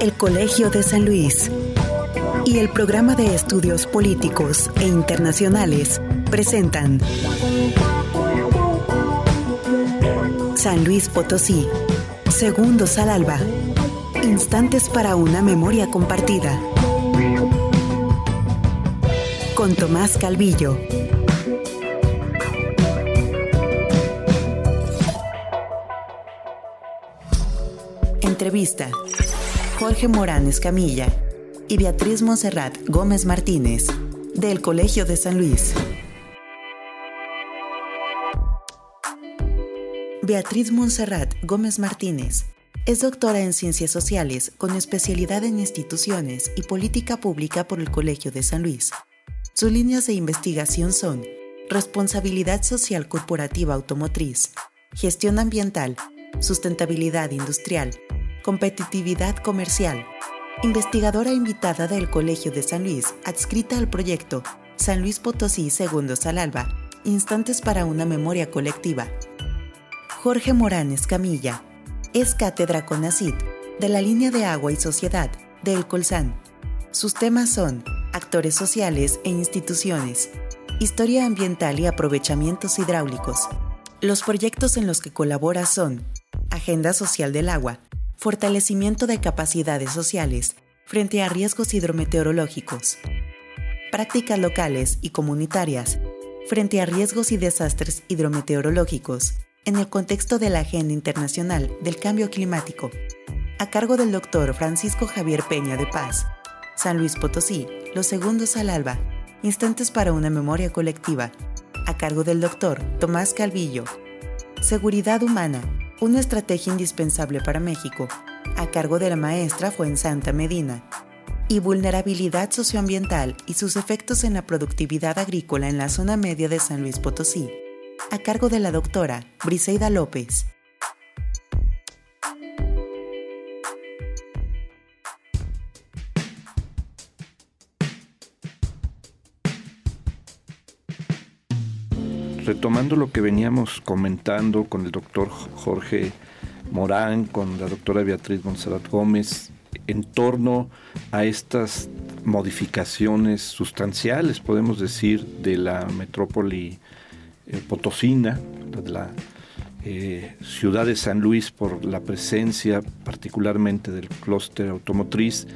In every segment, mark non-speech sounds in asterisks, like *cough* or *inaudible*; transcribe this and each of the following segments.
El Colegio de San Luis y el Programa de Estudios Políticos e Internacionales presentan San Luis Potosí, Segundos al Alba, Instantes para una memoria compartida. Con Tomás Calvillo. Entrevista. Jorge Morán Escamilla y Beatriz Monserrat Gómez Martínez, del Colegio de San Luis. Beatriz Monserrat Gómez Martínez es doctora en Ciencias Sociales con especialidad en instituciones y política pública por el Colegio de San Luis. Sus líneas de investigación son responsabilidad social corporativa automotriz, gestión ambiental, sustentabilidad industrial, competitividad comercial. Investigadora invitada del Colegio de San Luis, adscrita al proyecto San Luis Potosí Segundos al Alba, Instantes para una Memoria Colectiva. Jorge Morán Escamilla, es cátedra CONACID de la línea de agua y sociedad del Colsan. Sus temas son actores sociales e instituciones, historia ambiental y aprovechamientos hidráulicos. Los proyectos en los que colabora son Agenda Social del Agua, fortalecimiento de capacidades sociales frente a riesgos hidrometeorológicos, prácticas locales y comunitarias frente a riesgos y desastres hidrometeorológicos en el contexto de la Agenda Internacional del Cambio Climático, a cargo del doctor Francisco Javier Peña de Paz, San Luis Potosí, Los Segundos al Alba, Instantes para una Memoria Colectiva, a cargo del doctor Tomás Calvillo, Seguridad Humana, una estrategia indispensable para México, a cargo de la maestra Santa Medina, y vulnerabilidad socioambiental y sus efectos en la productividad agrícola en la zona media de San Luis Potosí, a cargo de la doctora Briseida López. Retomando lo que veníamos comentando con el doctor Jorge Morán, con la doctora Beatriz Monserrat Gómez, en torno a estas modificaciones sustanciales, podemos decir, de la metrópoli eh, potosina, de la eh, ciudad de San Luis por la presencia particularmente del clúster automotriz.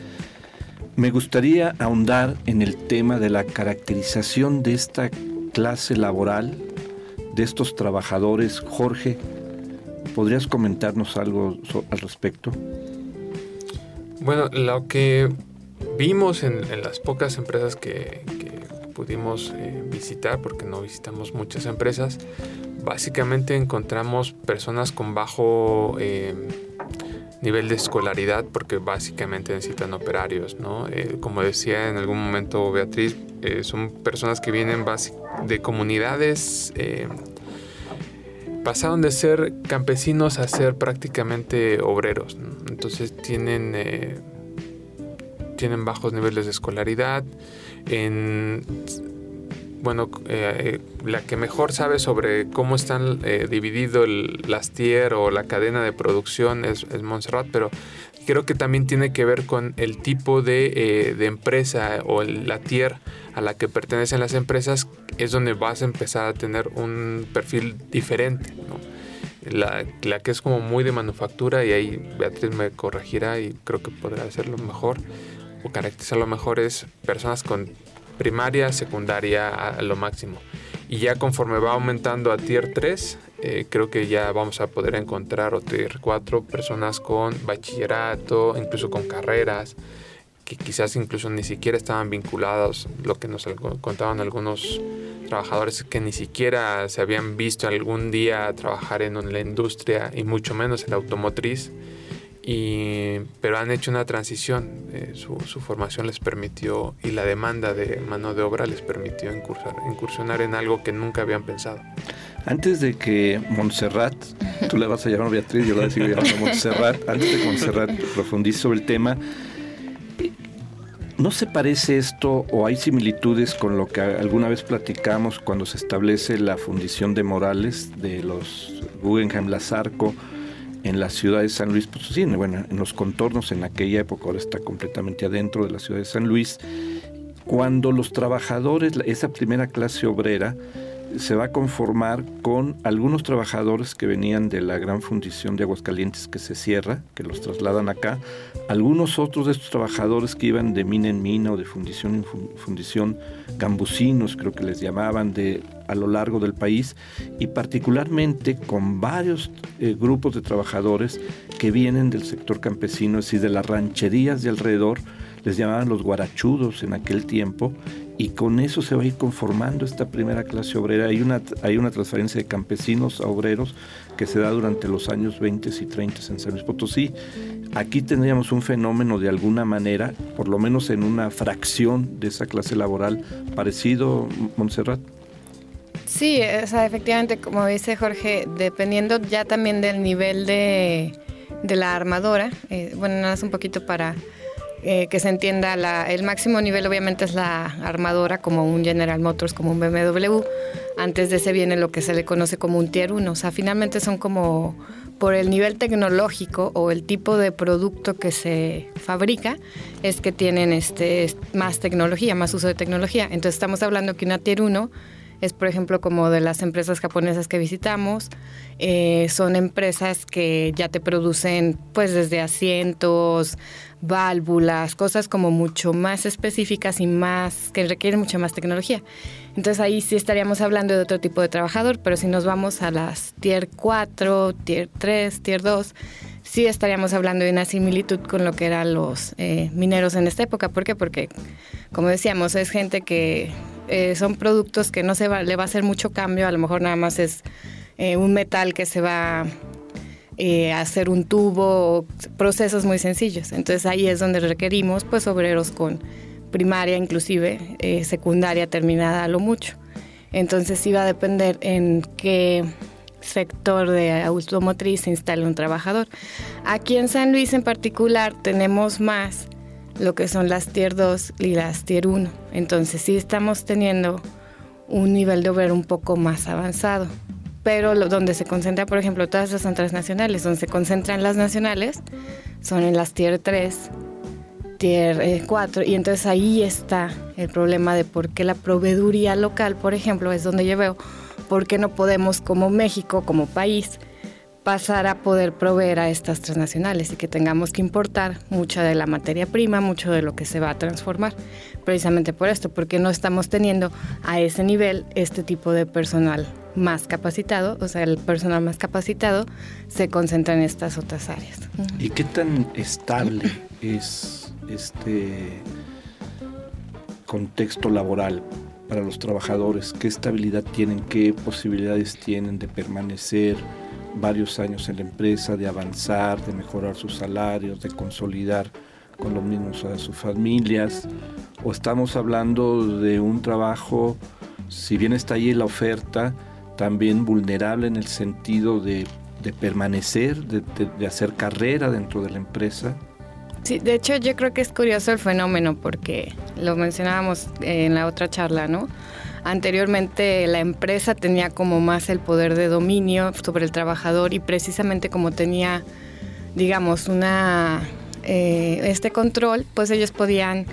Me gustaría ahondar en el tema de la caracterización de esta clase laboral de estos trabajadores. Jorge, ¿podrías comentarnos algo al respecto? Bueno, lo que vimos en, las pocas empresas que, pudimos eh, visitar, porque no visitamos muchas empresas, básicamente encontramos personas con bajo eh, nivel de escolaridad, porque básicamente necesitan operarios, ¿no? Eh, como decía en algún momento Beatriz, son personas que vienen de comunidades pasaron de ser campesinos a ser prácticamente obreros. Entonces tienen, eh, tienen bajos niveles de escolaridad. En, bueno, eh, la que mejor sabe sobre cómo están eh, dividido el lastier o la cadena de producción es, es Montserrat, pero creo que también tiene que ver con el tipo de, de empresa o la tier a la que pertenecen las empresas es donde vas a empezar a tener un perfil diferente. La, que es como muy de manufactura y ahí Beatriz me corregirá y creo que podrá hacerlo mejor o caracterizarlo mejor es personas con primaria, secundaria a, lo máximo. Y ya conforme va aumentando a tier 3, eh, creo que ya vamos a poder encontrar o tier 4 personas con bachillerato, incluso con carreras, que quizás incluso ni siquiera estaban vinculados, lo que nos contaban algunos trabajadores que ni siquiera se habían visto algún día trabajar en la industria y mucho menos en la automotriz, y, pero han hecho una transición, eh, su, formación les permitió y la demanda de mano de obra les permitió incursionar en algo que nunca habían pensado. Antes de que Montserrat, tú le vas a llamar Beatriz, yo la voy a llamando Montserrat, antes de que Montserrat profundice sobre el tema, ¿No se parece esto o hay similitudes con lo que alguna vez platicamos cuando se establece la fundición de Morales de los Guggenheim Lazarco en la ciudad de San Luis Potosí? Bueno, en los contornos en aquella época, ahora está completamente adentro de la ciudad de San Luis, cuando los trabajadores, esa primera clase obrera, se va a conformar con algunos trabajadores que venían de la gran fundición de Aguascalientes que se cierra, que los trasladan acá, algunos otros de estos trabajadores que iban de mina en mina o de fundición en fundición, gambusinos creo que les llamaban, de a lo largo del país y particularmente con varios eh, grupos de trabajadores que vienen del sector campesino, es decir, de las rancherías de alrededor, les llamaban los guarachudos en aquel tiempo, y con eso se va a ir conformando esta primera clase obrera. Hay una, hay una transferencia de campesinos a obreros que se da durante los años 20 y 30 en San Luis Potosí. Aquí tendríamos un fenómeno de alguna manera, por lo menos en una fracción de esa clase laboral, parecido, Montserrat. Sí, o sea, efectivamente, como dice Jorge, dependiendo ya también del nivel de, la armadora, eh, bueno, nada más un poquito para eh, que se entienda, el máximo nivel obviamente es la armadora como un General Motors, como un BMW. Antes de ese viene lo que se le conoce como un Tier 1. O sea, finalmente son como por el nivel tecnológico o el tipo de producto que se fabrica, es que tienen este, más tecnología, más uso de tecnología. Entonces estamos hablando que una Tier 1 es por ejemplo como de las empresas japonesas que visitamos, eh, son empresas que ya te producen pues desde asientos, válvulas, cosas como mucho más específicas y más que requieren mucha más tecnología. Entonces ahí sí estaríamos hablando de otro tipo de trabajador, pero si nos vamos a las tier 4, tier 3, tier 2, sí estaríamos hablando de una similitud con lo que eran los eh, mineros en esta época. ¿Por qué? Porque, como decíamos, es gente que eh, son productos que no se va, le va a hacer mucho cambio, a lo mejor nada más es eh, un metal que se va eh, hacer un tubo, procesos muy sencillos. Entonces ahí es donde requerimos pues obreros con primaria, inclusive secundaria terminada a lo mucho. Entonces sí va a depender en qué sector de automotriz se instale un trabajador. Aquí en San Luis en particular tenemos más lo que son las tier 2 y las tier 1. Entonces sí estamos teniendo un nivel de obrero un poco más avanzado pero donde se concentra, por ejemplo, todas las transnacionales, donde se concentran las nacionales, son en las tier 3, tier 4, eh, y entonces ahí está el problema de por qué la proveeduría local, por ejemplo, es donde yo veo, por qué no podemos como México, como país, pasar a poder proveer a estas transnacionales y que tengamos que importar mucha de la materia prima, mucho de lo que se va a transformar, precisamente por esto, porque no estamos teniendo a ese nivel este tipo de personal más capacitado, o sea, el personal más capacitado se concentra en estas otras áreas. ¿Y qué tan estable es este contexto laboral para los trabajadores? ¿Qué estabilidad tienen? ¿Qué posibilidades tienen de permanecer varios años en la empresa, de avanzar, de mejorar sus salarios, de consolidar con los mismos a sus familias? ¿O estamos hablando de un trabajo, si bien está ahí la oferta, también vulnerable en el sentido de, permanecer, de, hacer carrera dentro de la empresa. Sí, de hecho yo creo que es curioso el fenómeno porque lo mencionábamos en la otra charla, ¿no? Anteriormente la empresa tenía como más el poder de dominio sobre el trabajador y precisamente como tenía, digamos, una eh, este control, pues ellos podían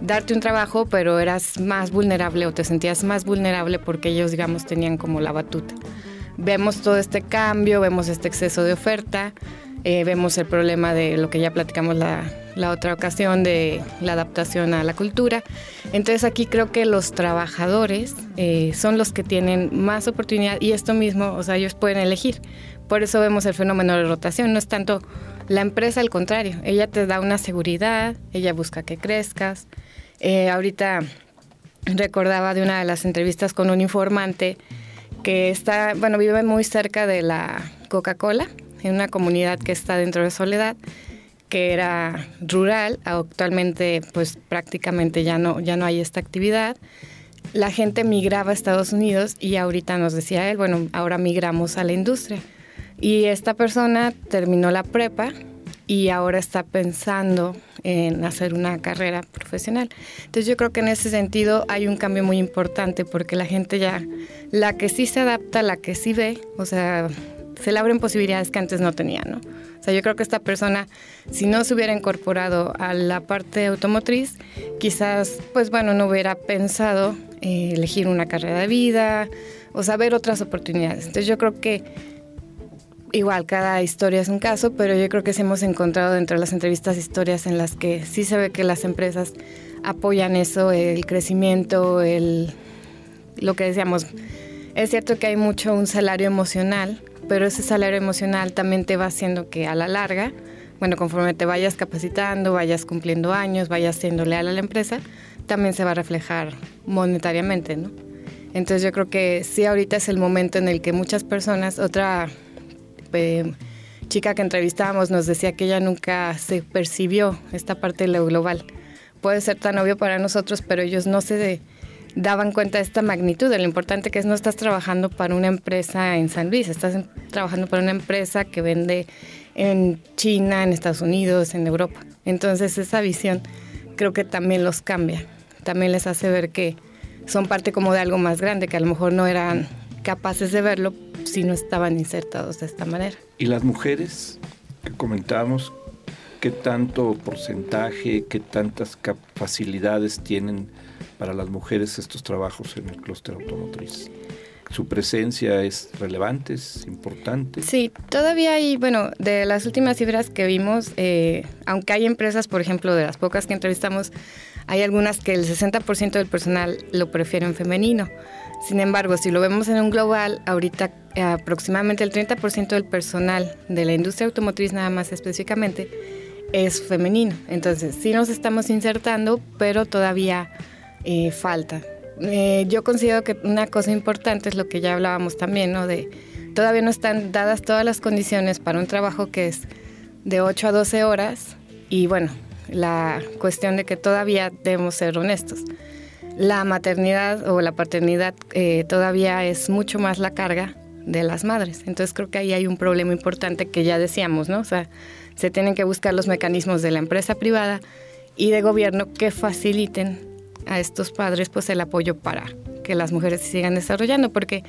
darte un trabajo, pero eras más vulnerable o te sentías más vulnerable porque ellos, digamos, tenían como la batuta. Vemos todo este cambio, vemos este exceso de oferta, eh, vemos el problema de lo que ya platicamos la, otra ocasión, de la adaptación a la cultura. Entonces aquí creo que los trabajadores eh, son los que tienen más oportunidad y esto mismo, o sea, ellos pueden elegir. Por eso vemos el fenómeno de rotación, no es tanto la empresa, al contrario, ella te da una seguridad, ella busca que crezcas, eh, ahorita recordaba de una de las entrevistas con un informante que está, bueno, vive muy cerca de la Coca-Cola, en una comunidad que está dentro de Soledad, que era rural, actualmente pues prácticamente ya no, ya no hay esta actividad. La gente migraba a Estados Unidos y ahorita nos decía él, bueno, ahora migramos a la industria. Y esta persona terminó la prepa y ahora está pensando en hacer una carrera profesional. Entonces yo creo que en ese sentido hay un cambio muy importante porque la gente ya, la que sí se adapta, la que sí ve, o sea, se le abren posibilidades que antes no tenía, ¿no? O sea, yo creo que esta persona, si no se hubiera incorporado a la parte automotriz, quizás, pues bueno, no hubiera pensado eh, elegir una carrera de vida o saber otras oportunidades. Entonces yo creo que igual cada historia es un caso, pero yo creo que sí hemos encontrado dentro de las entrevistas historias en las que sí se ve que las empresas apoyan eso, el crecimiento, el lo que decíamos. Es cierto que hay mucho un salario emocional, pero ese salario emocional también te va haciendo que a la larga, bueno, conforme te vayas capacitando, vayas cumpliendo años, vayas siendo leal a la empresa, también se va a reflejar monetariamente, ¿no? Entonces yo creo que sí ahorita es el momento en el que muchas personas, otra eh, chica que entrevistábamos nos decía que ella nunca se percibió esta parte de lo global. Puede ser tan obvio para nosotros, pero ellos no se daban cuenta de esta magnitud, de lo importante que es no estás trabajando para una empresa en San Luis, estás trabajando para una empresa que vende en China, en Estados Unidos, en Europa. Entonces esa visión creo que también los cambia, también les hace ver que son parte como de algo más grande, que a lo mejor no eran capaces de verlo si no estaban insertados de esta manera. ¿Y las mujeres que comentábamos, qué tanto porcentaje, qué tantas facilidades tienen para las mujeres estos trabajos en el clúster automotriz? su presencia es relevante, es importante. Sí, todavía hay, bueno, de las últimas cifras que vimos, eh, aunque hay empresas, por ejemplo, de las pocas que entrevistamos, hay algunas que el 60% del personal lo prefieren femenino. Sin embargo, si lo vemos en un global, ahorita eh, aproximadamente el 30% del personal de la industria automotriz, nada más específicamente, es femenino. Entonces, sí nos estamos insertando, pero todavía eh, falta. Eh, yo considero que una cosa importante es lo que ya hablábamos también, ¿no? De todavía no están dadas todas las condiciones para un trabajo que es de 8 a 12 horas y bueno, la cuestión de que todavía debemos ser honestos. La maternidad o la paternidad eh, todavía es mucho más la carga de las madres. Entonces creo que ahí hay un problema importante que ya decíamos, ¿no? O sea, se tienen que buscar los mecanismos de la empresa privada y de gobierno que faciliten a estos padres pues el apoyo para que las mujeres se sigan desarrollando, porque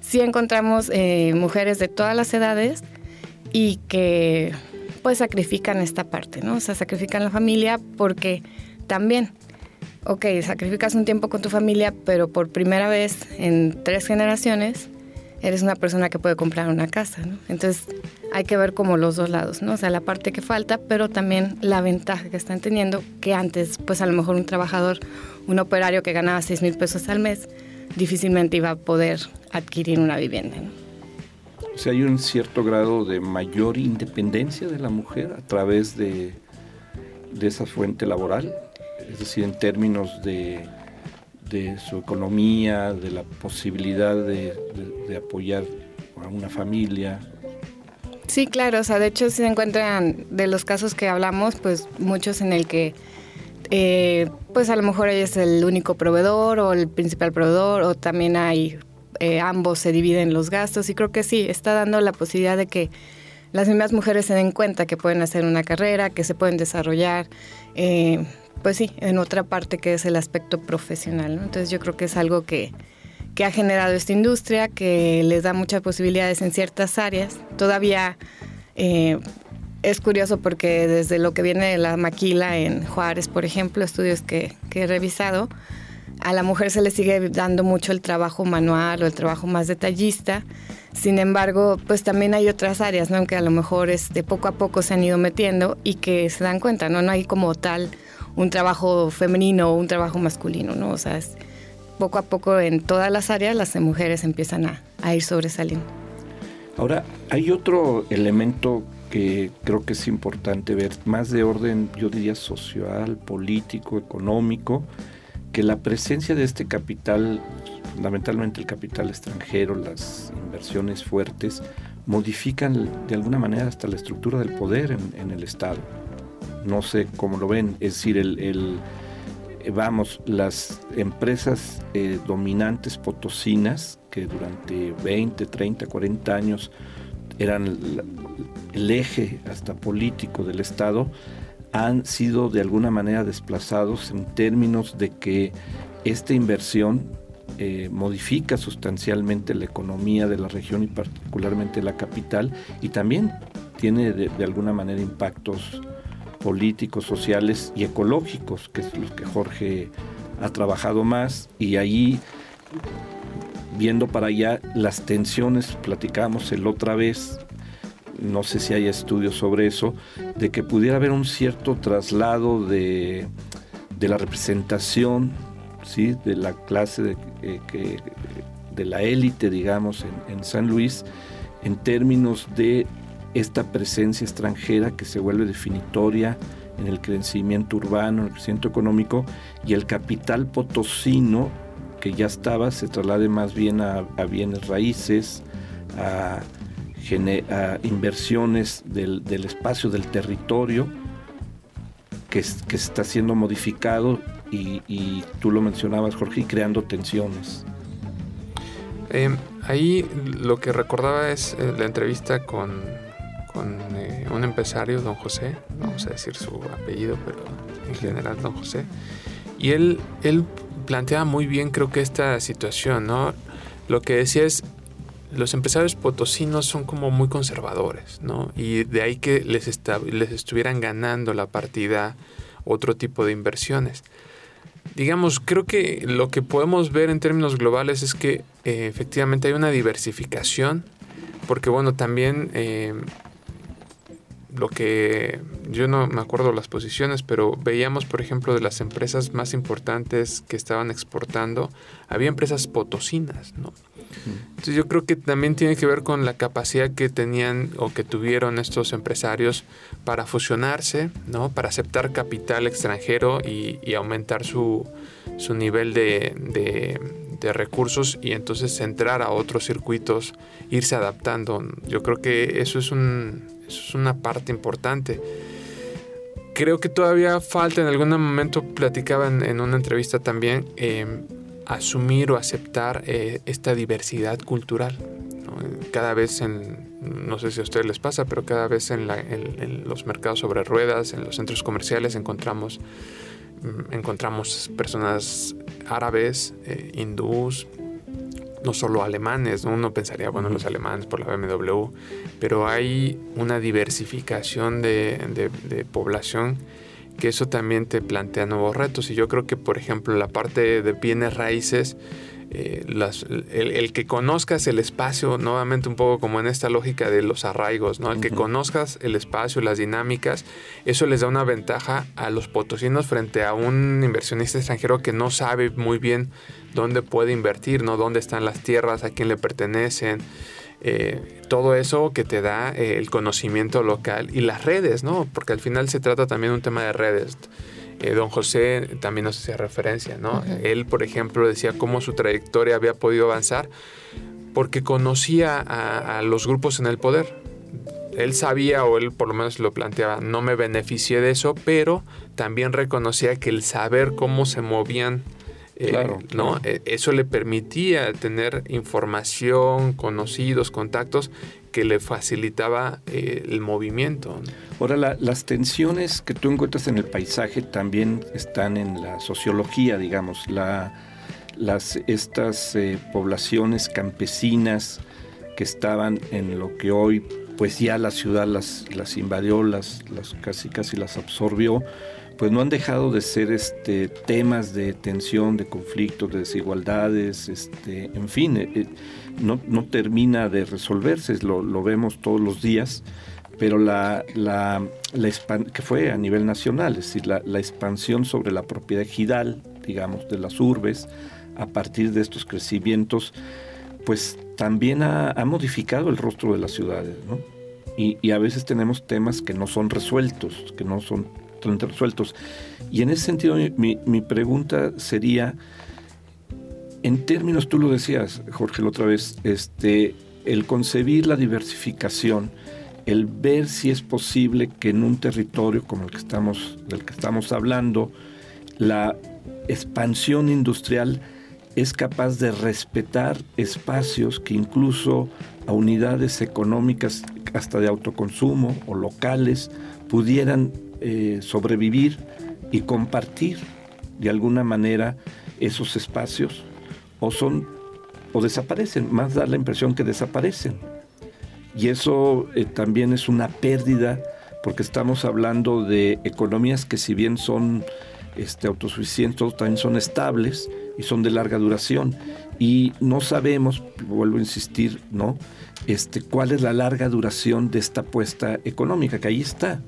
sí encontramos eh, mujeres de todas las edades y que pues sacrifican esta parte, ¿no? O sea, sacrifican la familia porque también, ok, sacrificas un tiempo con tu familia, pero por primera vez en tres generaciones eres una persona que puede comprar una casa, ¿no? Entonces hay que ver como los dos lados, ¿no? O sea, la parte que falta, pero también la ventaja que están teniendo, que antes, pues a lo mejor un trabajador, un operario que ganaba 6 mil pesos al mes, difícilmente iba a poder adquirir una vivienda, ¿no? O sea, hay un cierto grado de mayor independencia de la mujer a través de, de esa fuente laboral, es decir, en términos de de su economía, de la posibilidad de, apoyar a una familia. Sí, claro, o sea, de hecho se encuentran de los casos que hablamos, pues muchos en el que eh, pues a lo mejor ella es el único proveedor o el principal proveedor o también hay eh, ambos se dividen los gastos y creo que sí, está dando la posibilidad de que las mismas mujeres se den cuenta que pueden hacer una carrera, que se pueden desarrollar. Eh, pues sí, en otra parte que es el aspecto profesional. Entonces yo creo que es algo que, ha generado esta industria, que les da muchas posibilidades en ciertas áreas. Todavía eh, es curioso porque desde lo que viene de la maquila en Juárez, por ejemplo, estudios que, he revisado, a la mujer se le sigue dando mucho el trabajo manual o el trabajo más detallista. Sin embargo, pues también hay otras áreas, ¿no? Que a lo mejor este, poco a poco se han ido metiendo y que se dan cuenta, ¿no? No hay como tal un trabajo femenino o un trabajo masculino, ¿no? O sea, es, poco a poco en todas las áreas las mujeres empiezan a, a ir sobresaliendo. Ahora, hay otro elemento que creo que es importante ver, más de orden, yo diría, social, político, económico, que la presencia de este capital, fundamentalmente el capital extranjero, las inversiones fuertes, modifican de alguna manera hasta la estructura del poder en el Estado no sé cómo lo ven, es decir, el, eh, vamos, las empresas eh, dominantes potosinas que durante 20, 30, 40 años eran el eje hasta político del Estado han sido de alguna manera desplazados en términos de que esta inversión eh, modifica sustancialmente la economía de la región y particularmente la capital y también tiene de alguna manera impactos políticos, sociales y ecológicos, que es lo que Jorge ha trabajado más y ahí viendo para allá las tensiones, platicamos el otra vez, no sé si hay estudios sobre eso, de que pudiera haber un cierto traslado de, la representación ¿sí? de la clase de, eh, que, de la élite, digamos, en, en San Luis, en términos de esta presencia extranjera que se vuelve definitoria en el crecimiento urbano, en el crecimiento económico, y el capital potosino que ya estaba se traslade más bien a, bienes raíces, a, inversiones del, espacio, del territorio, que, que está siendo modificado y, tú lo mencionabas, Jorge, creando tensiones. Em, ahí lo que recordaba es eh, la entrevista con, con eh, un empresario, don José, vamos a decir su apellido, pero en general don José, y él, él plantea muy bien creo que esta situación, ¿no? Lo que decía es, los empresarios potosinos son como muy conservadores, ¿no? Y de ahí que les, les estuvieran ganando la partida otro tipo de inversiones. Digamos, creo que lo que podemos ver en términos globales es que eh, efectivamente hay una diversificación, porque bueno, también eh, lo que yo no me acuerdo las posiciones, pero veíamos, por ejemplo, de las empresas más importantes que estaban exportando, había empresas potosinas, ¿no? Entonces yo creo que también tiene que ver con la capacidad que tenían o que tuvieron estos empresarios para fusionarse, ¿no? Para aceptar capital extranjero y, aumentar su, su nivel de, de recursos y entonces entrar a otros circuitos, irse adaptando. Yo creo que eso es un eso es una parte importante. Creo que todavía falta, en algún momento platicaba en, una entrevista también, eh, asumir o aceptar eh, esta diversidad cultural. Cada vez en, no sé si a ustedes les pasa, pero cada vez en, los mercados sobre ruedas, en los centros comerciales encontramos, mm, encontramos personas árabes, eh, hindús, no solo alemanes, uno pensaría, bueno, los alemanes por la BMW, pero hay una diversificación de, población que eso también te plantea nuevos retos. Y yo creo que, por ejemplo, la parte de bienes raíces, eh, el, que conozcas el espacio, nuevamente un poco como en esta lógica de los arraigos, ¿no? El que conozcas el espacio, las dinámicas, eso les da una ventaja a los potosinos frente a un inversionista extranjero que no sabe muy bien dónde puede invertir, ¿no? Dónde están las tierras, a quién le pertenecen. Eh, todo eso que te da eh, el conocimiento local y las redes, ¿no? Porque al final se trata también de un tema de redes. Eh, don José también nos hacía referencia, ¿no? Él, por ejemplo, decía cómo su trayectoria había podido avanzar porque conocía a, los grupos en el poder. Él sabía, o él por lo menos lo planteaba, no me beneficié de eso, pero también reconocía que el saber cómo se movían eh, claro, ¿no? Eh, eso le permitía tener información, conocidos, contactos que le facilitaba eh, el movimiento. Ahora, las tensiones que tú encuentras en el paisaje también están en la sociología, digamos, la, las, estas poblaciones campesinas que estaban en lo que hoy, pues ya la ciudad las, invadió, las, las casi casi las absorbió pues no han dejado de ser este, temas de tensión, de conflictos, de desigualdades, este, en fin, eh, eh, no, no, termina de resolverse, lo, lo, vemos todos los días, pero la, la, que fue a nivel nacional, es decir, la, la expansión sobre la propiedad ejidal, digamos, de las urbes, a partir de estos crecimientos, pues también ha, ha modificado el rostro de las ciudades, ¿no? Y, y, a veces tenemos temas que no son resueltos, que no son resueltos. Y en ese sentido mi, pregunta sería, en términos, tú lo decías, Jorge, la otra vez, este, el concebir la diversificación, el ver si es posible que en un territorio como el que estamos, del que estamos hablando, la expansión industrial es capaz de respetar espacios que incluso a unidades económicas hasta de autoconsumo o locales pudieran eh, sobrevivir y compartir de alguna manera esos espacios o son o desaparecen, más da la impresión que desaparecen. Y eso eh, también es una pérdida porque estamos hablando de economías que si bien son este, autosuficientes, también son estables y son de larga duración. Y no sabemos, vuelvo a insistir, ¿no? Este, cuál es la larga duración de esta apuesta económica, que ahí está.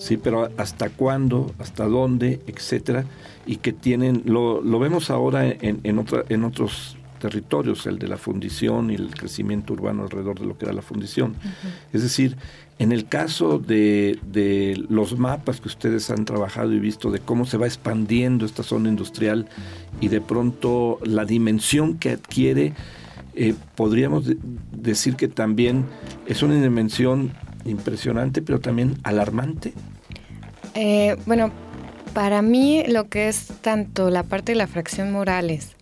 Sí, pero hasta cuándo, hasta dónde, etcétera, y que tienen, lo, lo vemos ahora en, en, otra, en otros territorios, el de la fundición y el crecimiento urbano alrededor de lo que era la fundición. Es decir, en el caso de, de, los mapas que ustedes han trabajado y visto de cómo se va expandiendo esta zona industrial y de pronto la dimensión que adquiere, eh, podríamos decir que también es una dimensión impresionante, pero también alarmante. Eh, bueno, para mí lo que es tanto la parte de la fracción Morales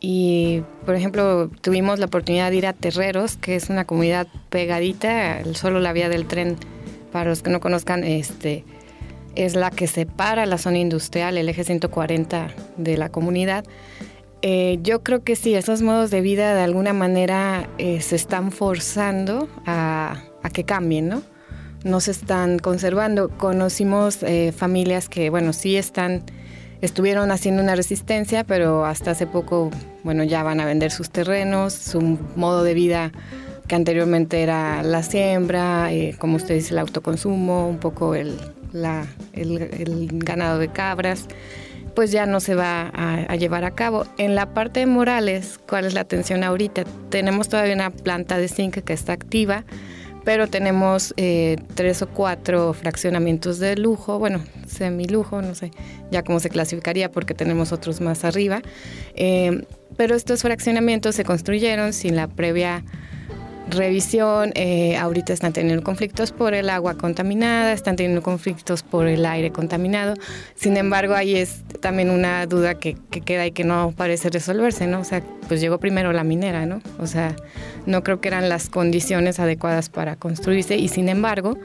y, por ejemplo, tuvimos la oportunidad de ir a Terreros, que es una comunidad pegadita, solo la vía del tren, para los que no conozcan, este, es la que separa la zona industrial, el eje 140 de la comunidad. Eh, yo creo que sí, esos modos de vida de alguna manera eh, se están forzando a, a, que cambien, ¿no? No se están conservando. Conocimos eh, familias que, bueno, sí están estuvieron haciendo una resistencia, pero hasta hace poco, bueno, ya van a vender sus terrenos, su modo de vida que anteriormente era la siembra, eh, como usted dice, el autoconsumo, un poco el, el, ganado de cabras, pues ya no se va a, a, llevar a cabo. En la parte de Morales, ¿cuál es la atención ahorita? Tenemos todavía una planta de zinc que está activa pero tenemos eh, tres o cuatro fraccionamientos de lujo, bueno, semilujo, no sé ya cómo se clasificaría porque tenemos otros más arriba, eh, pero estos fraccionamientos se construyeron sin la previa revisión, eh, ahorita están teniendo conflictos por el agua contaminada, están teniendo conflictos por el aire contaminado. Sin embargo, ahí es también una duda que, queda y que no parece resolverse, ¿no? O sea, pues llegó primero la minera, ¿no? O sea, no creo que eran las condiciones adecuadas para construirse y sin embargo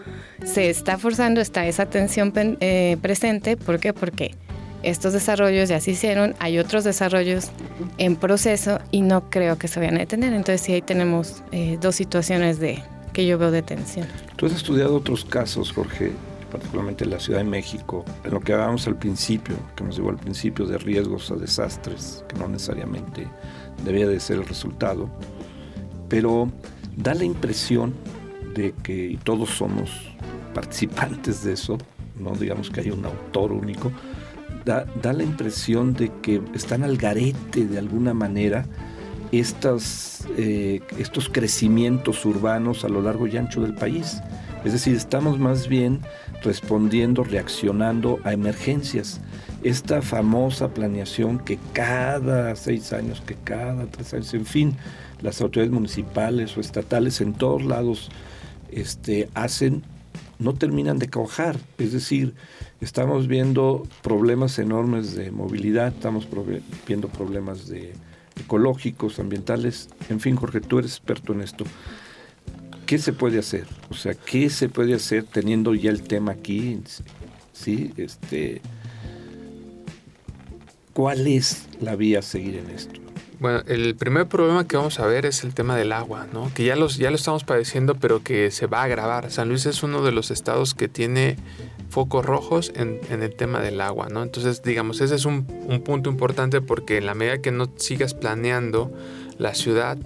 se está forzando, está esa tensión eh, presente. ¿Por qué? Porque estos desarrollos ya se hicieron, hay otros desarrollos en proceso y no creo que se vayan a detener. Entonces sí ahí tenemos eh, dos situaciones de que yo veo de tensión. Tú has estudiado otros casos, Jorge, particularmente en la Ciudad de México, en lo que hablábamos al principio, que nos llevó al principio de riesgos a desastres, que no necesariamente debía de ser el resultado, pero da la impresión de que, todos somos participantes de eso, no digamos que hay un autor único, da, la impresión de que están al garete de alguna manera estas, eh, estos crecimientos urbanos a lo largo y ancho del país. Es decir, estamos más bien respondiendo, reaccionando a emergencias. Esta famosa planeación que cada seis años, que cada tres años, en fin, las autoridades municipales o estatales en todos lados este, hacen, no terminan de cojar. Es decir, estamos viendo problemas enormes de movilidad, estamos viendo problemas de ecológicos, ambientales, en fin, Jorge, tú eres experto en esto. ¿Qué se puede hacer? O sea, ¿qué se puede hacer teniendo ya el tema aquí? ¿Sí? Este, ¿Cuál es la vía a seguir en esto? Bueno, el primer problema que vamos a ver es el tema del agua, ¿no? Que ya, los, ya lo estamos padeciendo, pero que se va a agravar. San Luis es uno de los estados que tiene focos rojos en, el tema del agua, ¿no? Entonces, digamos, ese es un, punto importante porque en la medida que no sigas planeando la ciudad,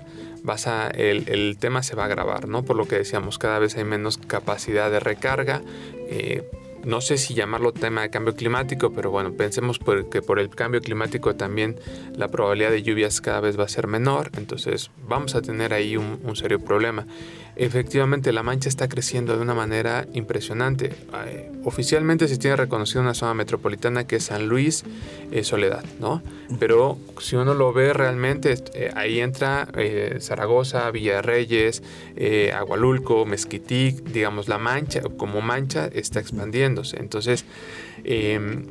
vas a, el, tema se va a agravar, ¿no? Por lo que decíamos, cada vez hay menos capacidad de recarga. Eh, no sé si llamarlo tema de cambio climático, pero bueno, pensemos que por el cambio climático también la probabilidad de lluvias cada vez va a ser menor, entonces vamos a tener ahí un serio problema efectivamente la mancha está creciendo de una manera impresionante. Oficialmente se tiene reconocida una zona metropolitana que es San Luis eh, Soledad, ¿no? Pero si uno lo ve realmente, eh, ahí entra eh, Zaragoza, Villarreyes, Agualulco, Mezquitic, digamos, la mancha, como mancha está expandiéndose. Entonces, em,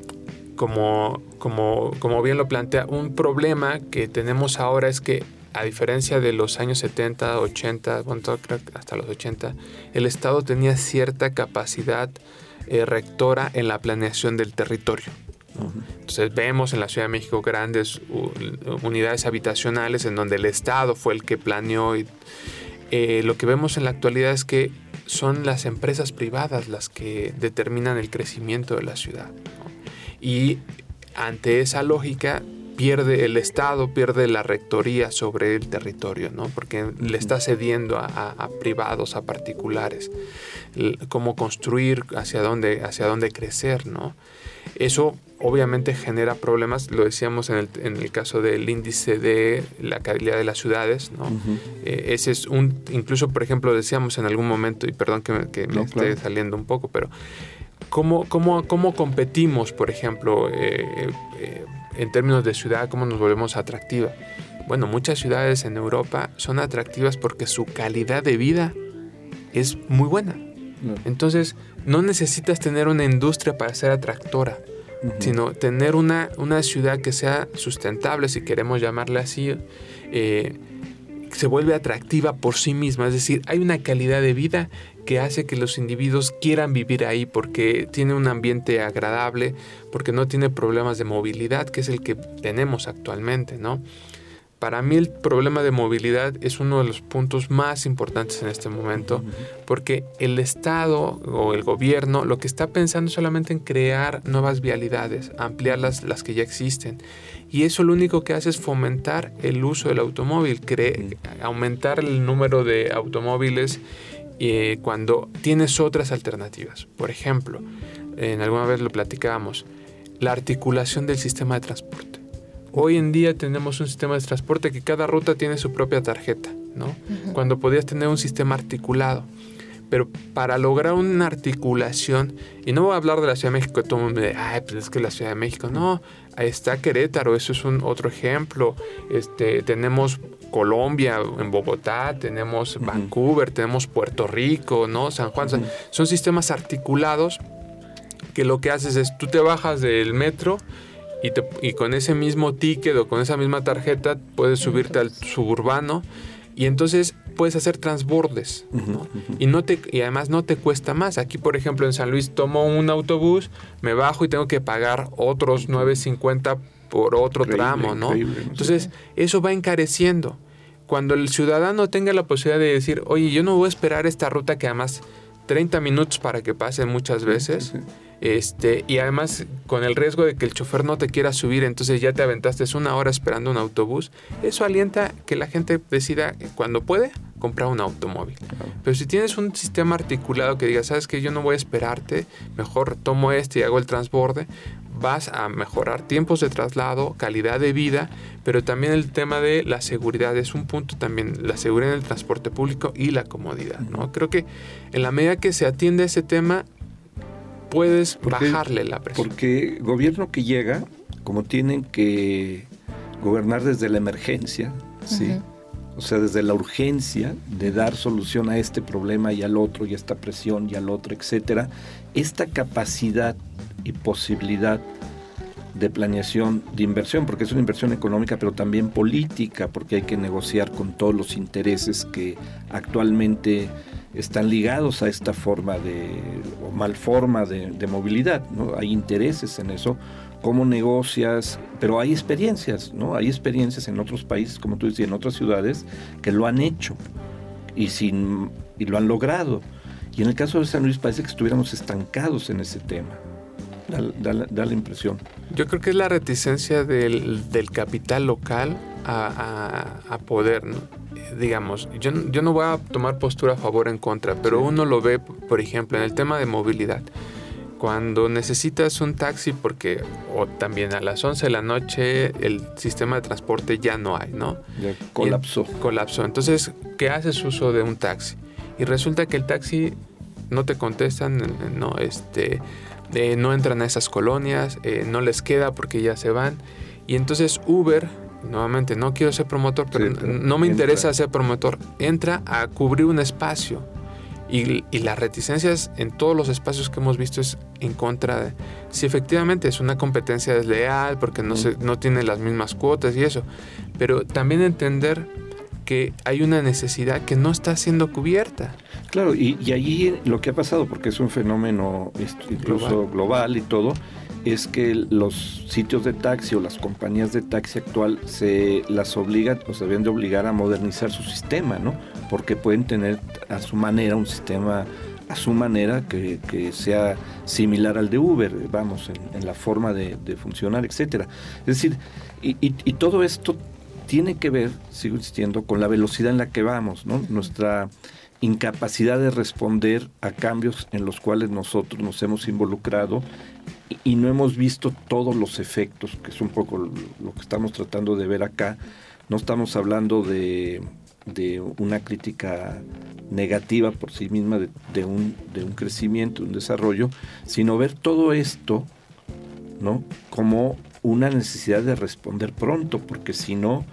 como, como, como bien lo plantea, un problema que tenemos ahora es que a diferencia de los años 70, 80, bueno, hasta los 80, el Estado tenía cierta capacidad eh, rectora en la planeación del territorio. Entonces vemos en la Ciudad de México grandes unidades habitacionales en donde el Estado fue el que planeó. Y, eh, lo que vemos en la actualidad es que son las empresas privadas las que determinan el crecimiento de la ciudad. Y ante esa lógica pierde el Estado, pierde la rectoría sobre el territorio, ¿no? porque le está cediendo a, privados, a particulares, cómo construir, hacia dónde, hacia dónde crecer. ¿no? Eso obviamente genera problemas, lo decíamos en el, en el, caso del índice de la calidad de las ciudades, ¿no? Eh, ese es un, incluso por ejemplo decíamos en algún momento, y perdón que me, que me esté saliendo un poco, pero ¿cómo, cómo, cómo competimos, por ejemplo, eh, eh, en términos de ciudad, cómo nos volvemos atractiva? Bueno, muchas ciudades en Europa son atractivas porque su calidad de vida es muy buena. Entonces, no necesitas tener una industria para ser atractora sino tener una, una, ciudad que sea sustentable, si queremos llamarla así, eh, se vuelve atractiva por sí misma, es decir, hay una calidad de vida que hace que los individuos quieran vivir ahí porque tiene un ambiente agradable, porque no tiene problemas de movilidad, que es el que tenemos actualmente, ¿no? Para mí el problema de movilidad es uno de los puntos más importantes en este momento, porque el Estado o el gobierno lo que está pensando es solamente en crear nuevas vialidades, ampliar las, las que ya existen. Y eso lo único que hace es fomentar el uso del automóvil, aumentar el número de automóviles eh, cuando tienes otras alternativas. Por ejemplo, en alguna vez lo platicábamos, la articulación del sistema de transporte. Hoy en día tenemos un sistema de transporte que cada ruta tiene su propia tarjeta, ¿no? Cuando podías tener un sistema articulado. Pero para lograr una articulación, y no voy a hablar de la Ciudad de México, todo el mundo me dice, ay, pues es que la Ciudad de México, no, ahí está Querétaro, eso es un otro ejemplo. Este, tenemos Colombia, en Bogotá, tenemos Vancouver, tenemos Puerto Rico, ¿no? San Juan. Son sistemas articulados que lo que haces es tú te bajas del metro y, con ese mismo ticket o con esa misma tarjeta puedes subirte al suburbano y entonces puedes hacer transbordes y no te y además no te cuesta más. Aquí por ejemplo en San Luis tomo un autobús me bajo y tengo que pagar otros 9.50 por otro tramo no entonces eso va encareciendo. Cuando el ciudadano tenga la posibilidad de decir oye yo no voy a esperar esta ruta que además 30 minutos para que pase muchas veces este, y además con el riesgo de que el chofer no te quiera subir, entonces ya te aventaste una hora esperando un autobús, eso alienta que la gente decida cuando puede comprar un automóvil. Pero si tienes un sistema articulado que diga, sabes que yo no voy a esperarte, mejor tomo este y hago el transborde, vas a mejorar tiempos de traslado, calidad de vida, pero también el tema de la seguridad es un punto también, la seguridad en el transporte público y la comodidad, ¿no? Creo que en la medida que se atiende ese tema, puedes bajarle la presión. Porque gobierno que llega, como tienen que gobernar desde la emergencia, ¿sí? O sea, desde la urgencia de dar solución a este problema y al otro, y a esta presión y al otro, etcétera, esta capacidad y posibilidad de planeación de inversión, porque es una inversión económica, pero también política, porque hay que negociar con todos los intereses que actualmente están ligados a esta forma de, o mal forma de, movilidad, ¿no? Hay intereses en eso, cómo negocias, pero hay experiencias, ¿no? Hay experiencias en otros países, como tú decías, en otras ciudades, que lo han hecho y, sin, y lo han logrado. Y en el caso de San Luis parece que estuviéramos estancados en ese tema. Da, da, la impresión. Yo creo que es la reticencia del, del capital local a, a, a poder, ¿no? digamos, yo, yo no voy a tomar postura a favor o en contra, pero uno lo ve, por ejemplo, en el tema de movilidad. Cuando necesitas un taxi, porque o también a las 11 de la noche el sistema de transporte ya no hay, ¿no? Ya colapsó. colapsó. Entonces, ¿qué haces uso de un taxi? Y resulta que el taxi no te contestan, no, este, eh, no entran a esas colonias, eh, no les queda porque ya se van. Y entonces Uber nuevamente, no quiero ser promotor, pero no me interesa ser promotor. Entra a cubrir un espacio. Y, las reticencias en todos los espacios que hemos visto es en contra de... Si efectivamente es una competencia desleal porque no, se, no tiene las mismas cuotas y eso, pero también entender que hay una necesidad que no está siendo cubierta. Claro, y, y allí lo que ha pasado, porque es un fenómeno incluso global y todo, es que los sitios de taxi o las compañías de taxi actual se las obligan o se deben de obligar a modernizar su sistema, ¿no? Porque pueden tener a su manera un sistema a su manera que, sea similar al de Uber, vamos, en, la forma de, funcionar, etcétera. Es decir, y, y, todo esto tiene que ver, sigo insistiendo, con la velocidad en la que vamos, ¿no? Nuestra incapacidad de responder a cambios en los cuales nosotros nos hemos involucrado y no hemos visto todos los efectos, que es un poco lo que estamos tratando de ver acá. No estamos hablando de, una crítica negativa por sí misma de, un, de un crecimiento, un desarrollo, sino ver todo esto ¿no? como una necesidad de responder pronto, porque si no,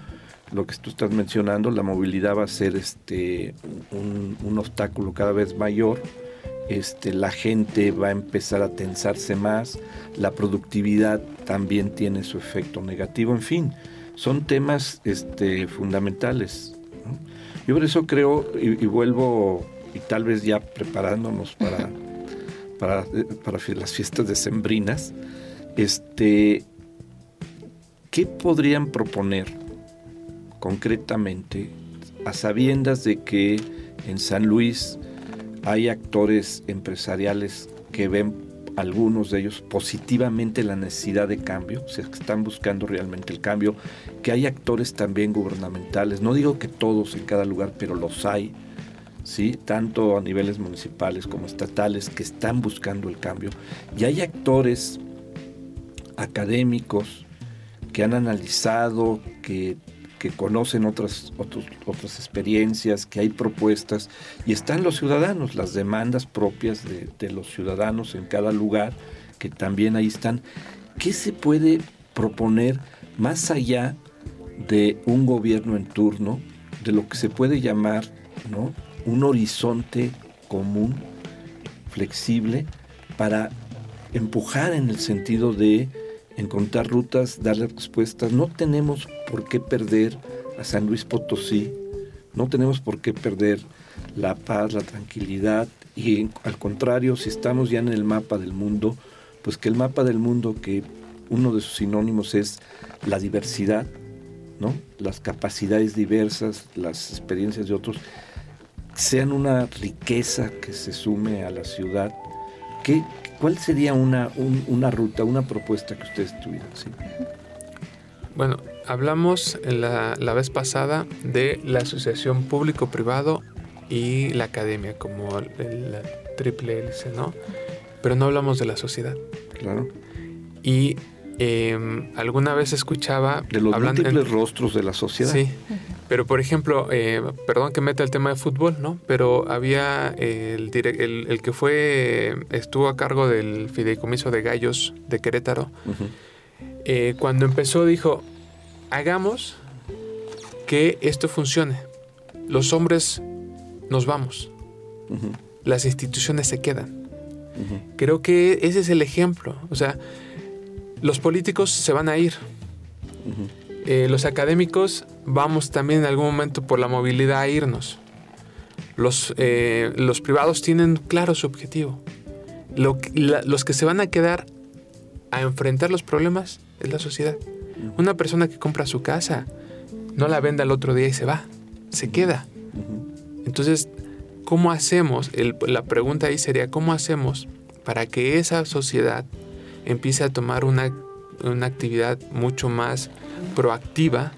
lo que tú estás mencionando, la movilidad va a ser este, un, un obstáculo cada vez mayor. Este, la gente va a empezar a tensarse más, la productividad también tiene su efecto negativo, en fin, son temas este, fundamentales. Yo por eso creo, y, vuelvo, y tal vez ya preparándonos para, para, para las fiestas decembrinas, este, ¿qué podrían proponer concretamente a sabiendas de que en San Luis hay actores empresariales que ven algunos de ellos positivamente la necesidad de cambio, o sea, que están buscando realmente el cambio, que hay actores también gubernamentales, no digo que todos en cada lugar, pero los hay, ¿sí? tanto a niveles municipales como estatales, que están buscando el cambio, y hay actores académicos que han analizado, que que conocen otras, otras experiencias, que hay propuestas, y están los ciudadanos, las demandas propias de, los ciudadanos en cada lugar, que también ahí están. ¿Qué se puede proponer más allá de un gobierno en turno, de lo que se puede llamar ¿no? un horizonte común, flexible, para empujar en el sentido de encontrar rutas, darle respuestas. No tenemos por qué perder a San Luis Potosí, no tenemos por qué perder la paz, la tranquilidad y al contrario, si estamos ya en el mapa del mundo, pues que el mapa del mundo, que uno de sus sinónimos es la diversidad, ¿no? las capacidades diversas, las experiencias de otros, sean una riqueza que se sume a la ciudad. ¿Qué, ¿Cuál sería una, una ruta, una propuesta que ustedes tuvieran? Bueno, hablamos la, la, vez pasada de la asociación público-privado y la academia, como la triple hélice, ¿no? Pero no hablamos de la sociedad. Claro. Y em, alguna vez escuchaba... De los múltiples rostros de la sociedad. Sí. Pero, por ejemplo, eh, perdón que meta el tema de fútbol, ¿no? Pero había el, el, que fue, estuvo a cargo del fideicomiso de gallos de Querétaro. Eh, cuando empezó dijo, hagamos que esto funcione. Los hombres nos vamos. Las instituciones se quedan. Creo que ese es el ejemplo. O sea, los políticos se van a ir. Eh, los académicos vamos también en algún momento por la movilidad a irnos. Los, eh, los privados tienen claro su objetivo. los que se van a quedar a enfrentar los problemas es la sociedad. Una persona que compra su casa no la vende al otro día y se va, se queda. Entonces, ¿cómo hacemos? la pregunta ahí sería, ¿cómo hacemos para que esa sociedad empiece a tomar una, una actividad mucho más proactiva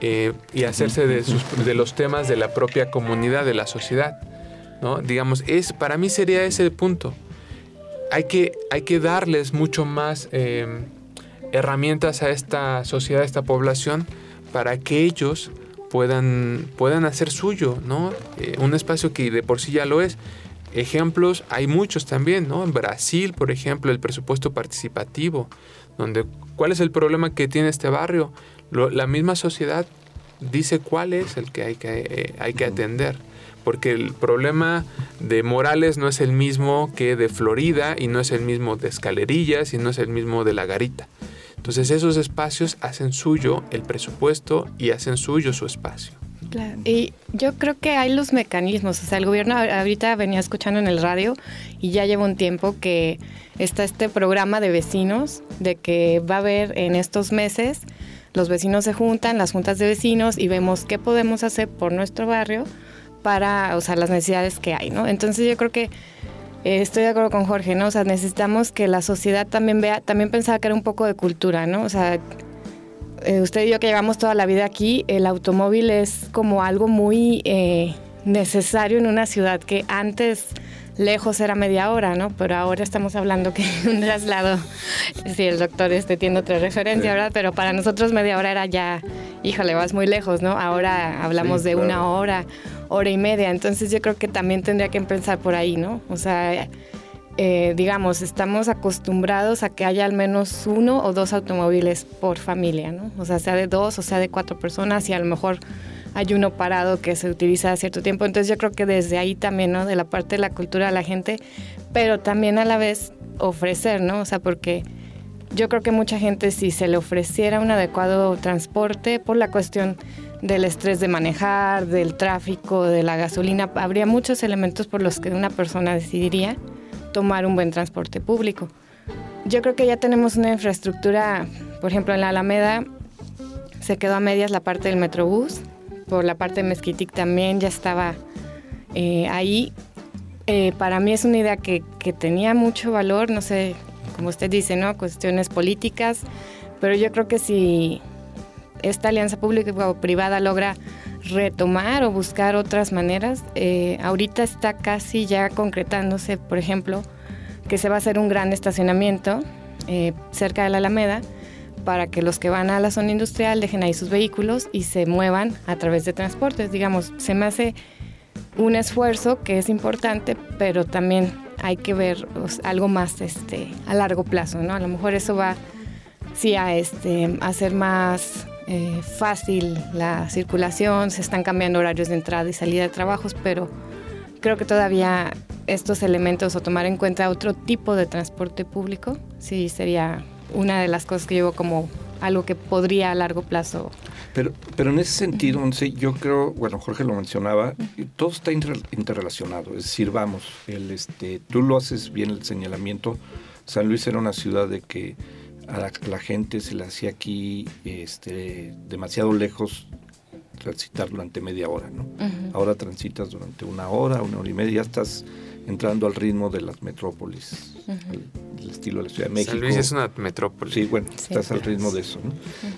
eh, y hacerse de, de los temas de la propia comunidad, de la sociedad. ¿no? Digamos, es, para mí sería ese punto. Hay que, hay que darles mucho más em, herramientas a esta sociedad, a esta población, para que ellos puedan, puedan hacer suyo, ¿no? Eh, un espacio que de por sí ya lo es. Ejemplos hay muchos también, ¿no? En Brasil, por ejemplo, el presupuesto participativo, donde ¿cuál es el problema que tiene este barrio? la misma sociedad dice cuál es el que hay que, eh, hay que atender. porque el problema de Morales no es el mismo que de Florida y no es el mismo de Escalerillas y no es el mismo de La Garita. Entonces esos espacios hacen suyo el presupuesto y hacen suyo su espacio. Y yo creo que hay los mecanismos, o sea, el gobierno ahorita venía escuchando en el radio y ya lleva un tiempo que está este programa de vecinos, de que va a haber en estos meses, los vecinos se juntan, las juntas de vecinos y vemos qué podemos hacer por nuestro barrio para, o sea, las necesidades que hay, ¿no? Entonces yo creo que eh, estoy de acuerdo con Jorge, ¿no? O sea, necesitamos que la sociedad también vea, también pensaba que era un poco de cultura, ¿no? O sea, eh, usted y yo que llevamos toda la vida aquí, el automóvil es como algo muy eh, necesario en una ciudad que antes lejos era media hora, ¿no? Pero ahora estamos hablando que *laughs* un traslado, sí, el doctor este tiene otra referencia, ¿verdad? Pero para nosotros media hora era ya, híjole, vas muy lejos, ¿no? Ahora hablamos de una hora, hora y media, entonces yo creo que también tendría que empezar por ahí, ¿no? O sea, eh, digamos, estamos acostumbrados a que haya al menos uno o dos automóviles por familia, ¿no? O sea, sea de dos o sea de cuatro personas y a lo mejor hay uno parado que se utiliza a cierto tiempo. Entonces yo creo que desde ahí también, ¿no? De la parte de la cultura de la gente, pero también a la vez ofrecer, ¿no? O sea, porque yo creo que mucha gente si se le ofreciera un adecuado transporte por la cuestión del estrés de manejar, del tráfico, de la gasolina, habría muchos elementos por los que una persona decidiría tomar un buen transporte público. Yo creo que ya tenemos una infraestructura, por ejemplo, en la Alameda se quedó a medias la parte del Metrobús, por la parte de Mezquitic también ya estaba eh, ahí. Eh, para mí es una idea que, que, tenía mucho valor, no sé, como usted dice, ¿no? Cuestiones políticas, pero yo creo que si esta alianza pública o privada logra retomar o buscar otras maneras, eh, ahorita está casi ya concretándose, por ejemplo, que se va a hacer un gran estacionamiento cerca de la Alameda, para que los que van a la zona industrial dejen ahí sus vehículos y se muevan a través de transportes. Digamos, se me hace un esfuerzo que es importante, pero también hay que ver algo más este, a largo plazo, ¿no? A lo mejor eso va sí a este, hacer más eh, fácil la circulación, se están cambiando horarios de entrada y salida de trabajos, pero creo que todavía estos elementos o tomar en cuenta otro tipo de transporte público sí sería una de las cosas que llevo como algo que podría a largo plazo. Pero, pero en ese sentido, yo creo, bueno, Jorge lo mencionaba, todo está interrelacionado. Es decir, vamos, el, este, tú lo haces bien el señalamiento. San Luis era una ciudad de que a la, gente se le hacía aquí este, demasiado lejos transitar durante media hora, ¿no? Ahora transitas durante una hora, una hora y media, ya estás entrando al ritmo de las metrópolis, el, estilo de la Ciudad de México. San Luis es una metrópolis. Sí, bueno, estás al ritmo de eso. ¿no?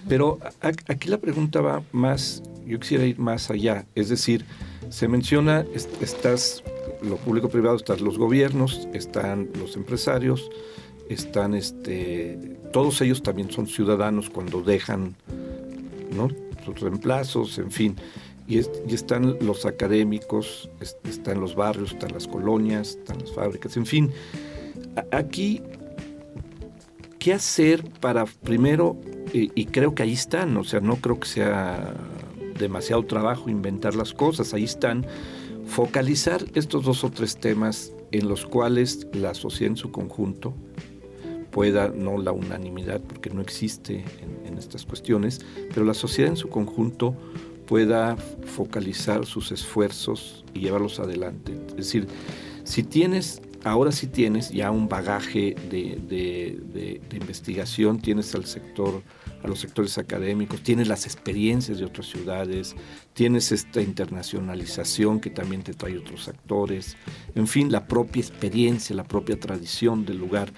Pero aquí la pregunta va más, yo quisiera ir más allá, es decir, se menciona, estás lo público-privado, están los gobiernos, están los empresarios, están, este, todos ellos también son ciudadanos cuando dejan, ¿no? Sus reemplazos, en fin y, están los académicos, están los barrios, están las colonias, están las fábricas, en fin. Aquí, ¿qué hacer para primero, y creo que ahí están, o sea, no creo que sea demasiado trabajo inventar las cosas, ahí están, focalizar estos dos o tres temas en los cuales la sociedad en su conjunto pueda, no la unanimidad, porque no existe en, estas cuestiones, pero la sociedad en su conjunto pueda focalizar sus esfuerzos y llevarlos adelante. Es decir, si tienes, ahora sí tienes ya un bagaje de, investigación, tienes al sector, a los sectores académicos, tienes las experiencias de otras ciudades, tienes esta internacionalización que también te trae otros actores, en fin, la propia experiencia, la propia tradición del lugar.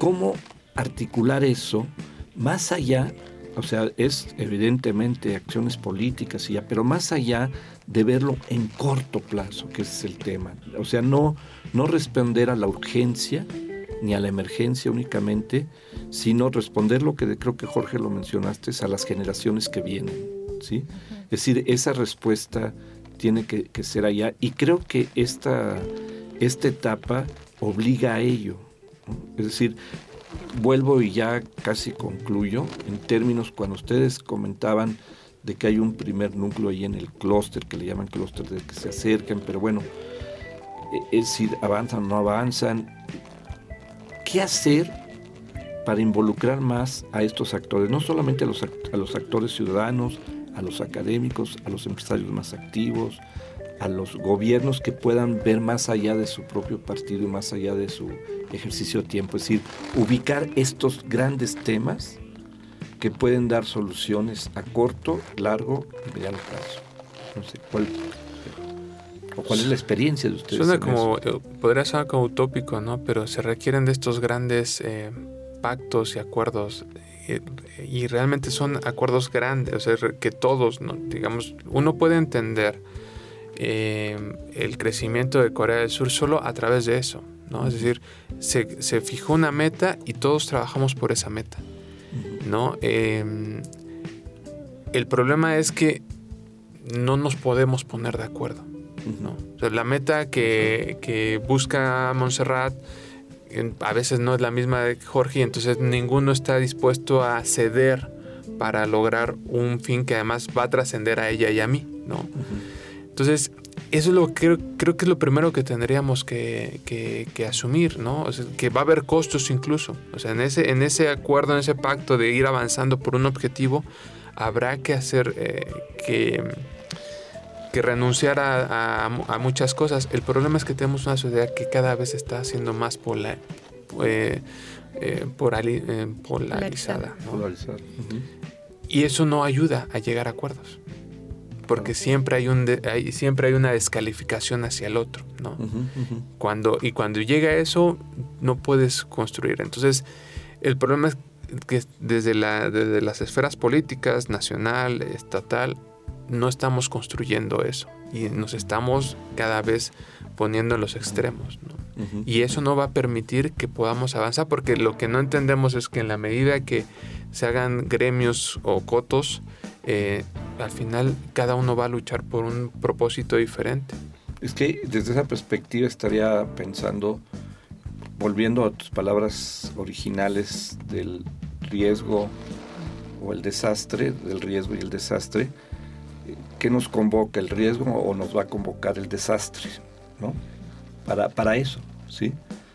¿Cómo articular eso más allá o sea, es evidentemente acciones políticas y ya, pero más allá de verlo en corto plazo, que ese es el tema. O sea, no, no responder a la urgencia ni a la emergencia únicamente, sino responder lo que creo que Jorge lo mencionaste, es a las generaciones que vienen. ¿sí? Es decir, esa respuesta tiene que, ser allá y creo que esta, esta etapa obliga a ello. Es decir, vuelvo y ya casi concluyo en términos cuando ustedes comentaban de que hay un primer núcleo ahí en el clúster, que le llaman clúster, de que se acercan, pero bueno, e, es decir, avanzan o no avanzan. ¿Qué hacer para involucrar más a estos actores? No solamente a los, a los actores ciudadanos, a los académicos, a los empresarios más activos, a los gobiernos que puedan ver más allá de su propio partido y más allá de su ejercicio de tiempo. Es decir, ubicar estos grandes temas que pueden dar soluciones a corto, largo y mediano plazo. No sé, ¿cuál, cuál es la experiencia de ustedes? Suena como, eh, podría sonar como utópico, ¿no? Pero se requieren de estos grandes eh, pactos y acuerdos eh, y realmente son acuerdos grandes, o sea, que todos, ¿no? digamos, uno puede entender el crecimiento de Corea del Sur solo a través de eso, ¿no? Es decir, se, se fijó una meta y todos trabajamos por esa meta. ¿no? Em, el problema es que no nos podemos poner de acuerdo, ¿no? la meta que, busca Montserrat a veces no es la misma de Jorge, entonces ninguno está dispuesto a ceder para lograr un fin que además va a trascender a ella y a mí, ¿no? Entonces, eso es lo que creo, que es lo primero que tendríamos que, asumir, ¿no? que va a haber costos incluso. O sea, en ese, en ese acuerdo, en ese pacto de ir avanzando por un objetivo, habrá que hacer eh, que, que renunciar a, muchas cosas. El problema es que tenemos una sociedad que cada vez está siendo más polar, eh, eh, polarizada. Y eso no ayuda a llegar a acuerdos porque siempre hay, un siempre hay una descalificación hacia el otro, ¿no? Cuando, y cuando llega eso, no puedes construir. Entonces, el problema es que desde, la, desde las esferas políticas, nacional, estatal, no estamos construyendo eso y nos estamos cada vez poniendo en los extremos. ¿no? Y eso no va a permitir que podamos avanzar porque lo que no entendemos es que en la medida que se hagan gremios o cotos, eh, al final cada uno va a luchar por un propósito diferente. Es que desde esa perspectiva estaría pensando, volviendo a tus palabras originales del riesgo o el desastre, del riesgo y el desastre, ¿qué nos convoca el riesgo o nos va a convocar el desastre? ¿no? Para, para eso, ¿sí?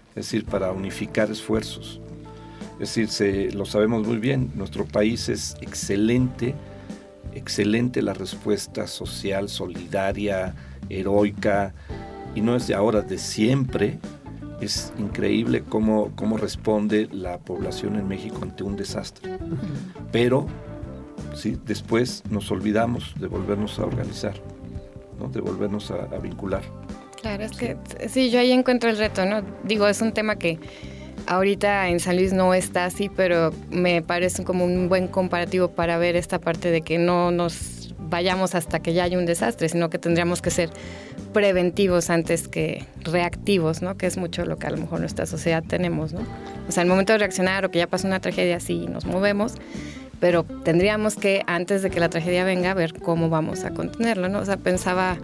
Es decir, para unificar esfuerzos. Es decir, lo sabemos muy bien, nuestro país es excelente excelente la respuesta social, solidaria, heroica, y no es de ahora, de siempre. Es increíble cómo, cómo responde la población en México ante un desastre. Pero ¿sí? después nos olvidamos de volvernos a organizar, ¿no? de volvernos a, vincular. Claro, es que sí, yo ahí encuentro el reto, ¿no? Digo, es un tema que Ahorita en San Luis no está así, pero me parece como un buen comparativo para ver esta parte de que no nos vayamos hasta que ya haya un desastre, sino que tendríamos que ser preventivos antes que reactivos, ¿no? Que es mucho lo que a lo mejor nuestra sociedad tenemos, ¿no? O sea, el momento de reaccionar o que ya pasó una tragedia, sí nos movemos, pero tendríamos que antes de que la tragedia venga ver cómo vamos a contenerlo, ¿no? O sea, pensaba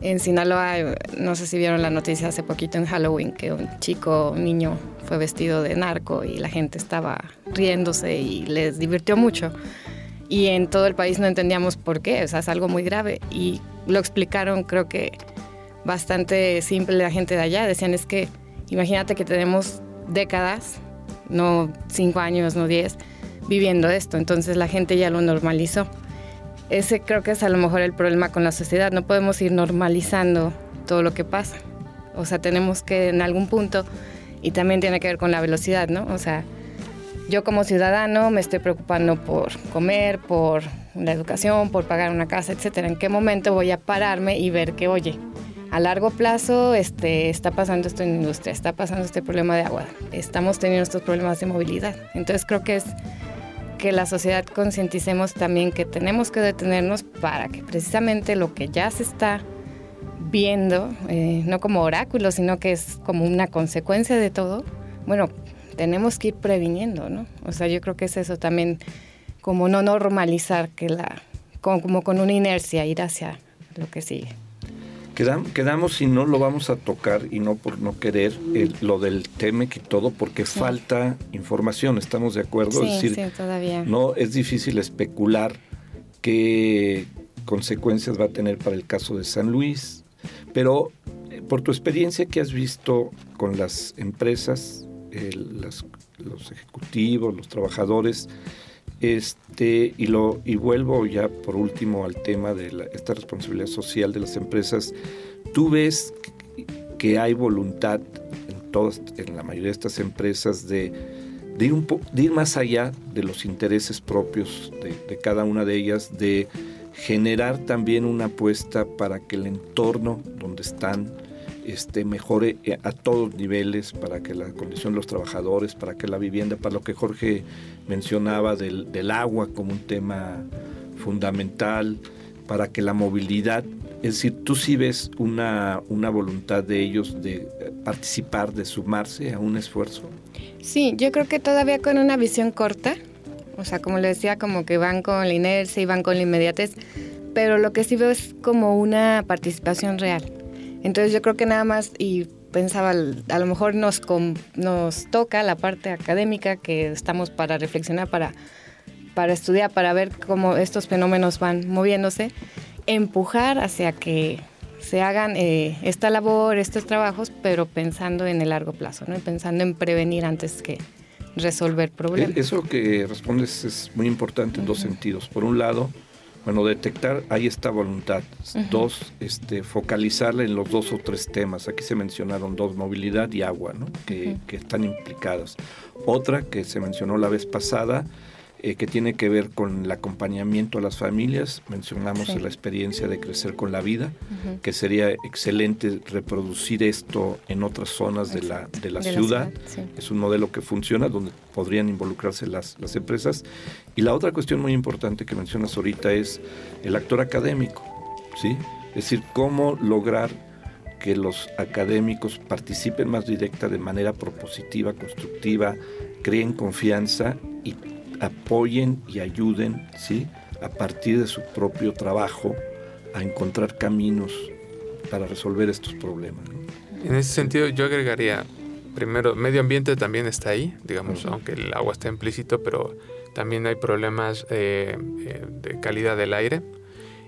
en Sinaloa, no sé si vieron la noticia hace poquito en Halloween, que un chico, un niño, fue vestido de narco y la gente estaba riéndose y les divirtió mucho. Y en todo el país no entendíamos por qué, o sea, es algo muy grave. Y lo explicaron, creo que bastante simple la gente de allá. Decían, es que imagínate que tenemos décadas, no cinco años, no diez, viviendo esto. Entonces la gente ya lo normalizó ese creo que es a lo mejor el problema con la sociedad. No podemos ir normalizando todo lo que pasa. O sea, tenemos que en algún punto, y también tiene que ver con la velocidad, ¿no? O sea, yo como ciudadano me estoy preocupando por comer, por la educación, por pagar una casa, etcétera. ¿En qué momento voy a pararme y ver que, oye, a largo plazo este, está pasando esto en industria, está pasando este problema de agua, estamos teniendo estos problemas de movilidad? Entonces creo que es que la sociedad concienticemos también que tenemos que detenernos para que precisamente lo que ya se está viendo, eh, no como oráculo, sino que es como una consecuencia de todo, bueno, tenemos que ir previniendo, ¿no? O sea, yo creo que es eso también, como no normalizar que la, como con una inercia ir hacia lo que sigue quedamos y no lo vamos a tocar y no por no querer lo del TEMEC y todo porque falta información, ¿estamos de acuerdo? Sí, sí, todavía. no es difícil especular qué consecuencias va a tener para el caso de San Luis, pero eh, por tu experiencia que has visto con las empresas, los ejecutivos, los trabajadores, este, y, lo, y vuelvo ya por último al tema de esta responsabilidad social de las empresas, ¿tú ves que hay voluntad en, todas, en la mayoría de estas empresas de, ir, un ir más allá de los intereses propios de, de cada una de ellas, de generar también una apuesta para que el entorno donde están este, mejore eh, a todos niveles, para que la condición de los trabajadores, para que la vivienda, para lo que Jorge mencionaba del, agua como un tema fundamental, para que la movilidad, es decir, tú sí ves una, una voluntad de ellos de participar, de sumarse a un esfuerzo. Sí, yo creo que todavía con una visión corta, o sea, como le decía, como que van con la inercia y van con la inmediatez, pero lo que sí veo es como una participación real. Entonces yo creo que nada más, y pensaba, a lo mejor nos, nos toca la parte académica que estamos para reflexionar, para, para estudiar, para ver cómo estos fenómenos van moviéndose, empujar hacia que se hagan eh, esta labor, estos trabajos, pero pensando en el largo plazo, ¿no? pensando en prevenir antes que, resolver problemas. Eso que respondes es muy importante en dos sentidos. Por un lado, bueno, detectar, ahí está voluntad. Dos, este, focalizarla en los dos o tres temas. Aquí se mencionaron dos, movilidad y agua, ¿no? que, que están implicadas. Otra que se mencionó la vez pasada eh, que tiene que ver con el acompañamiento a las familias. Mencionamos la experiencia de crecer con la vida, que sería excelente reproducir esto en otras zonas de la, de la ciudad. Es un modelo que funciona donde podrían involucrarse las, las empresas. Y la otra cuestión muy importante que mencionas ahorita es el actor académico. ¿sí? Es decir, cómo lograr que los académicos participen más directa de manera propositiva, constructiva, creen confianza y apoyen y ayuden, ¿sí? A partir de su propio trabajo a encontrar caminos para resolver estos problemas. En ese sentido, yo agregaría, primero, medio ambiente también está ahí, digamos, aunque el agua está implícito, pero también hay problemas eh, eh, de calidad del aire.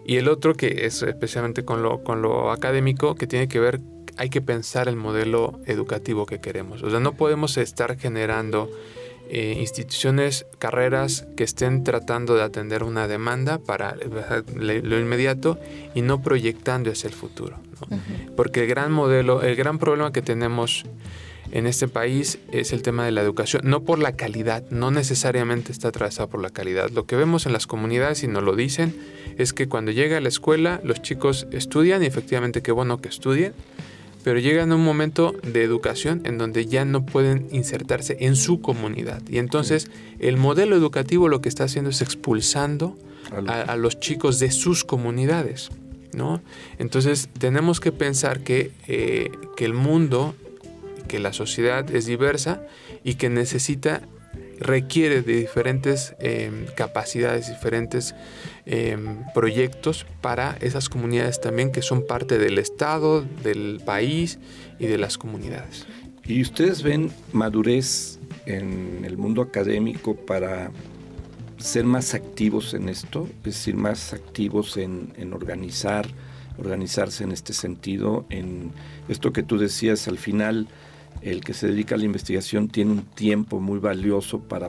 Y el otro, que es especialmente con lo, con lo académico, que tiene que ver, hay que pensar el modelo educativo que queremos. O sea, no podemos estar generando eh, instituciones, carreras que estén tratando de atender una demanda para lo inmediato y no proyectando hacia el futuro. Porque el gran modelo, el gran problema que tenemos en este país es el tema de la educación, no por la calidad, no necesariamente está atravesado por la calidad. Lo que vemos en las comunidades, y nos lo dicen, es que cuando llega a la escuela los chicos estudian y efectivamente qué bueno que estudien, pero llegan a un momento de educación en donde ya no pueden insertarse en su comunidad. Y entonces el modelo educativo lo que está haciendo es expulsando a, los chicos de sus comunidades. ¿no? Entonces tenemos que pensar que, eh, que el mundo, que la sociedad es diversa y que necesita requiere de diferentes em, capacidades, diferentes em, proyectos para esas comunidades también que son parte del Estado, del país y de las comunidades. ¿Y ustedes ven madurez en el mundo académico para ser más activos en esto? Es decir, más activos en, en organizar, organizarse en este sentido, en esto que tú decías al final el que se dedica a la investigación tiene un tiempo muy valioso para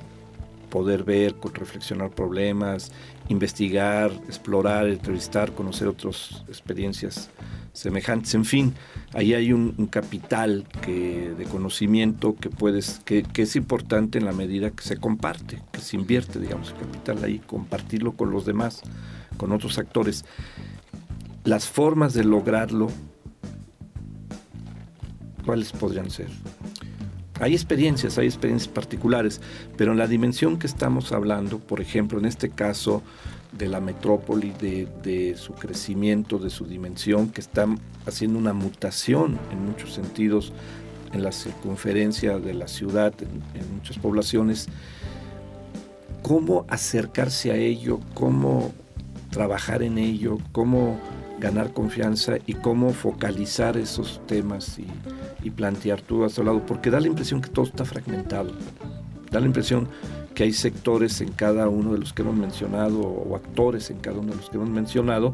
poder ver, reflexionar problemas, investigar, explorar, entrevistar, conocer otras experiencias semejantes. En fin, ahí hay un, capital de conocimiento que, puedes, que, es importante en la medida que se comparte, que se invierte, digamos, el capital ahí, compartirlo con los demás, con otros actores. Las formas de lograrlo ¿cuáles podrían ser? Hay experiencias, hay experiencias particulares, pero en la dimensión que estamos hablando, por ejemplo, en este caso de la metrópoli, de, su crecimiento, de su dimensión, que está haciendo una mutación en muchos sentidos en la circunferencia de la ciudad, en muchas poblaciones, ¿cómo acercarse a ello? ¿Cómo trabajar en ello? ¿Cómo ganar confianza y cómo focalizar esos temas y, plantear tú a su lado, porque da la impresión que todo está fragmentado, da la impresión que hay sectores en cada uno de los que hemos mencionado o actores en cada uno de los que hemos mencionado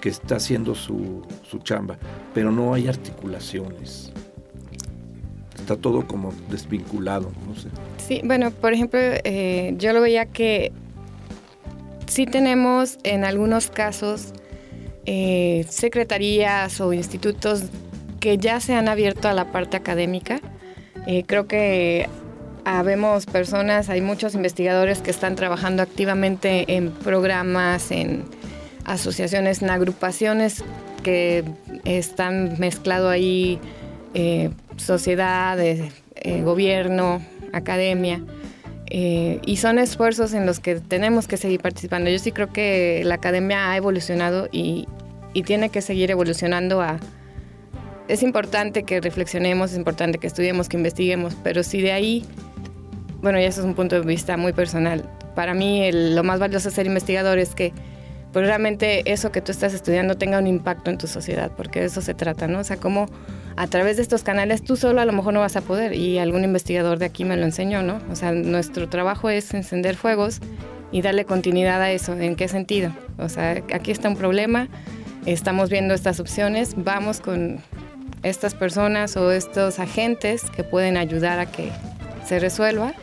que está haciendo su, su chamba, pero no hay articulaciones. Está todo como desvinculado. Sí, bueno, por ejemplo, eh, yo lo veía que sí tenemos en algunos casos eh, secretarías o institutos que ya se han abierto a la parte académica. Eh, creo que habemos personas, hay muchos investigadores que están trabajando activamente en programas, en asociaciones, en agrupaciones que están mezclado ahí eh, sociedad, gobierno, academia. y son esfuerzos en los que tenemos que seguir participando. Yo sí creo que la academia ha evolucionado y, y tiene que seguir evolucionando a... Es importante que reflexionemos, es importante que estudiemos, que investiguemos, pero si de ahí, bueno, ya eso es un punto de vista muy personal. Para mí lo más valioso de ser investigador es que pues realmente eso que tú estás estudiando tenga un impacto en tu sociedad, porque de eso se trata, ¿no? O sea, como a través de estos canales tú solo a lo mejor no vas a poder, y algún investigador de aquí me lo enseñó, ¿no? O sea, nuestro trabajo es encender fuegos y darle continuidad a eso. ¿En qué sentido? O sea, aquí está un problema, estamos viendo estas opciones, vamos con estas personas o estos agentes que pueden ayudar a que se resuelva.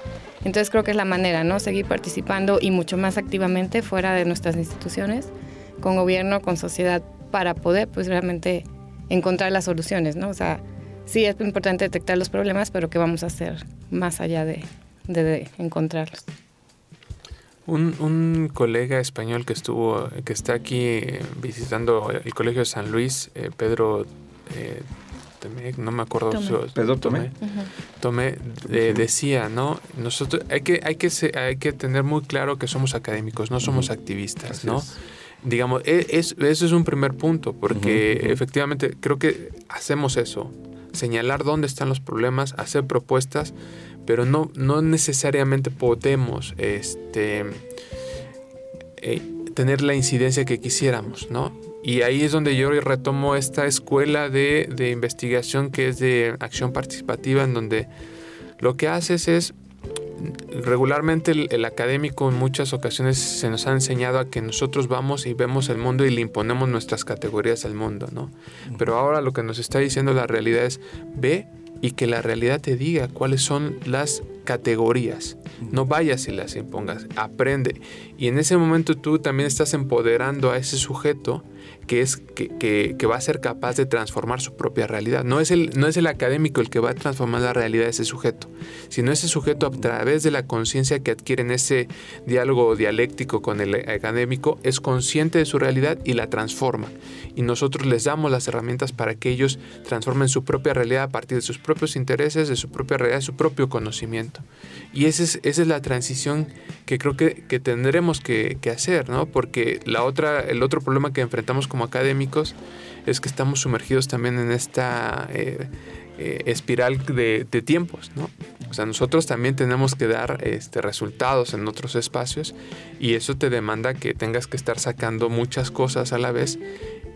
Entonces creo que es la manera, ¿no? Seguir participando y mucho más activamente fuera de nuestras instituciones, con gobierno, con sociedad, para poder pues realmente encontrar las soluciones, ¿no? O sea, sí es importante detectar los problemas, pero ¿qué vamos a hacer más allá de, de encontrarlos? Un, un, colega español que estuvo, que está aquí eh, visitando el Colegio de San Luis, eh, Pedro eh, no me acuerdo Tomé. Pedro Tomé, Tomé decía, ¿no? Nosotros hay que, hay que hay que tener muy claro que somos académicos, no somos activistas, ¿no? Digamos, e, es, eso es un primer punto, porque efectivamente creo que hacemos eso, señalar dónde están los problemas, hacer propuestas, pero no, no necesariamente podemos este, eh, tener la incidencia que quisiéramos, ¿no? Y ahí es donde yo retomo esta escuela de, de investigación que es de acción participativa, en donde lo que haces es regularmente el, académico en muchas ocasiones se nos ha enseñado a que nosotros vamos y vemos el mundo y le imponemos nuestras categorías al mundo, ¿no? Pero ahora lo que nos está diciendo la realidad es ve y que la realidad te diga cuáles son las categorías. No vayas y las impongas, aprende. Y en ese momento tú también estás empoderando a ese sujeto que, es, que, que, va a ser capaz de transformar su propia realidad. No es, el, no es el académico el que va a transformar la realidad de ese sujeto, sino ese sujeto a través de la conciencia que adquiere en ese diálogo dialéctico con el académico, es consciente de su realidad y la transforma. Y nosotros les damos las herramientas para que ellos transformen su propia realidad a partir de sus propios intereses, de su propia realidad, de su propio conocimiento. Y esa es, esa es la transición que creo que, que tendremos que, que, hacer, ¿no? Porque la otra, el otro problema que enfrentamos como académicos es que estamos sumergidos también en esta eh, eh, espiral de, de, tiempos, ¿no? O sea, nosotros también tenemos que dar este, resultados en otros espacios y eso te demanda que tengas que estar sacando muchas cosas a la vez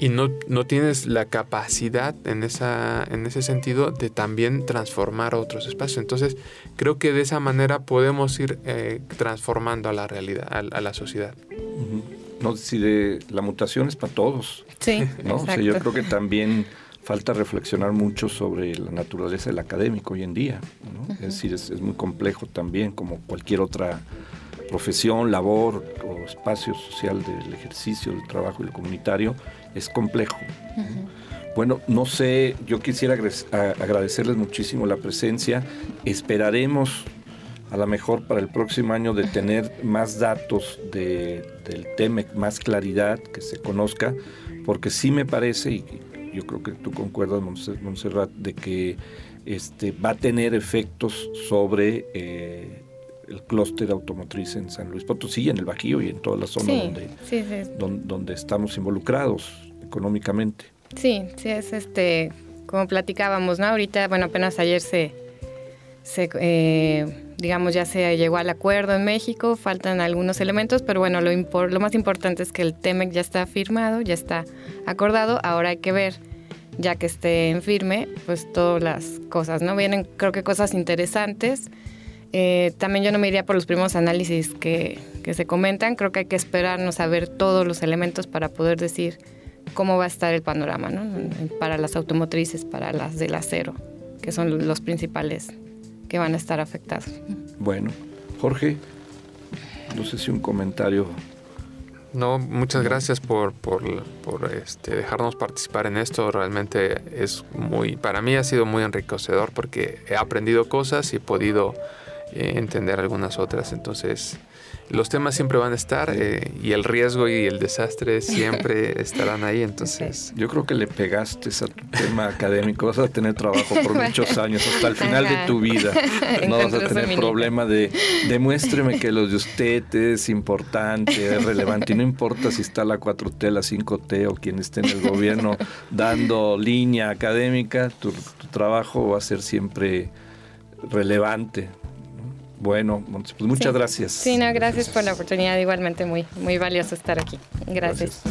y no, no tienes la capacidad en, esa, en ese sentido de también transformar otros espacios. Entonces, creo que de esa manera podemos ir eh, transformando a la realidad, a, la sociedad. No, si de la mutación es para todos. Sí, ¿no? yo creo que también falta reflexionar mucho sobre la naturaleza del académico hoy en día. Es decir, es, muy complejo también, como cualquier otra profesión, labor o espacio social del ejercicio, del trabajo y del comunitario, es complejo. Bueno, no sé, yo quisiera agradecerles muchísimo la presencia. Esperaremos a lo mejor para el próximo año de tener más datos del tema, más claridad, que se conozca, porque sí me parece, y yo creo que tú concuerdas, Montserrat, de que este, va a tener efectos sobre eh, el clúster automotriz en San Luis Potosí, en el Bajío y en toda la zona donde, Donde, estamos involucrados económicamente. Sí, sí, es este, como platicábamos, ¿no? Ahorita, bueno, apenas ayer se, se eh, digamos, ya se llegó al acuerdo en México, faltan algunos elementos, pero bueno, lo, lo más importante es que el TEMEC ya está firmado, ya está acordado, ahora hay que ver ya que esté en firme, pues todas las cosas, ¿no? Vienen creo que cosas interesantes Eh, también yo no me iría por los primeros análisis que, que se comentan. Creo que hay que esperarnos a ver todos los elementos para poder decir cómo va a estar el panorama, ¿no? Para las automotrices, para las del acero, que son los principales que van a estar afectados. Bueno, Jorge, no sé si un comentario. No, muchas gracias por, por, por este, dejarnos participar en esto. Realmente es muy, para mí ha sido muy enriquecedor porque he aprendido cosas y he podido eh, entender algunas otras. Entonces, los temas siempre van a estar eh, y el riesgo y el desastre siempre *laughs* estarán ahí. Entonces, yo creo que le pegaste a tu tema académico. Vas a tener trabajo por muchos *laughs* años, hasta el final de tu vida. *laughs* No vas a tener problema de demuéstreme que lo de usted es importante, es relevante. Y no importa si está la 4T, la 5T o quien esté en el gobierno dando línea académica, tu trabajo va a ser siempre relevante. Bueno, pues muchas gracias. Sí, no, gracias, por la oportunidad. Igualmente muy, muy valioso estar aquí. gracias.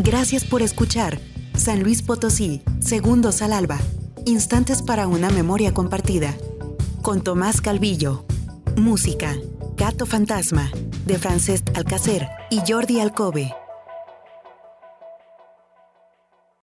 Gracias por escuchar. San Luis Potosí, Segundos al Alba. Instantes para una memoria compartida. Con Tomás Calvillo. Música. Gato Fantasma. De Francesc Alcacer y Jordi Alcobe.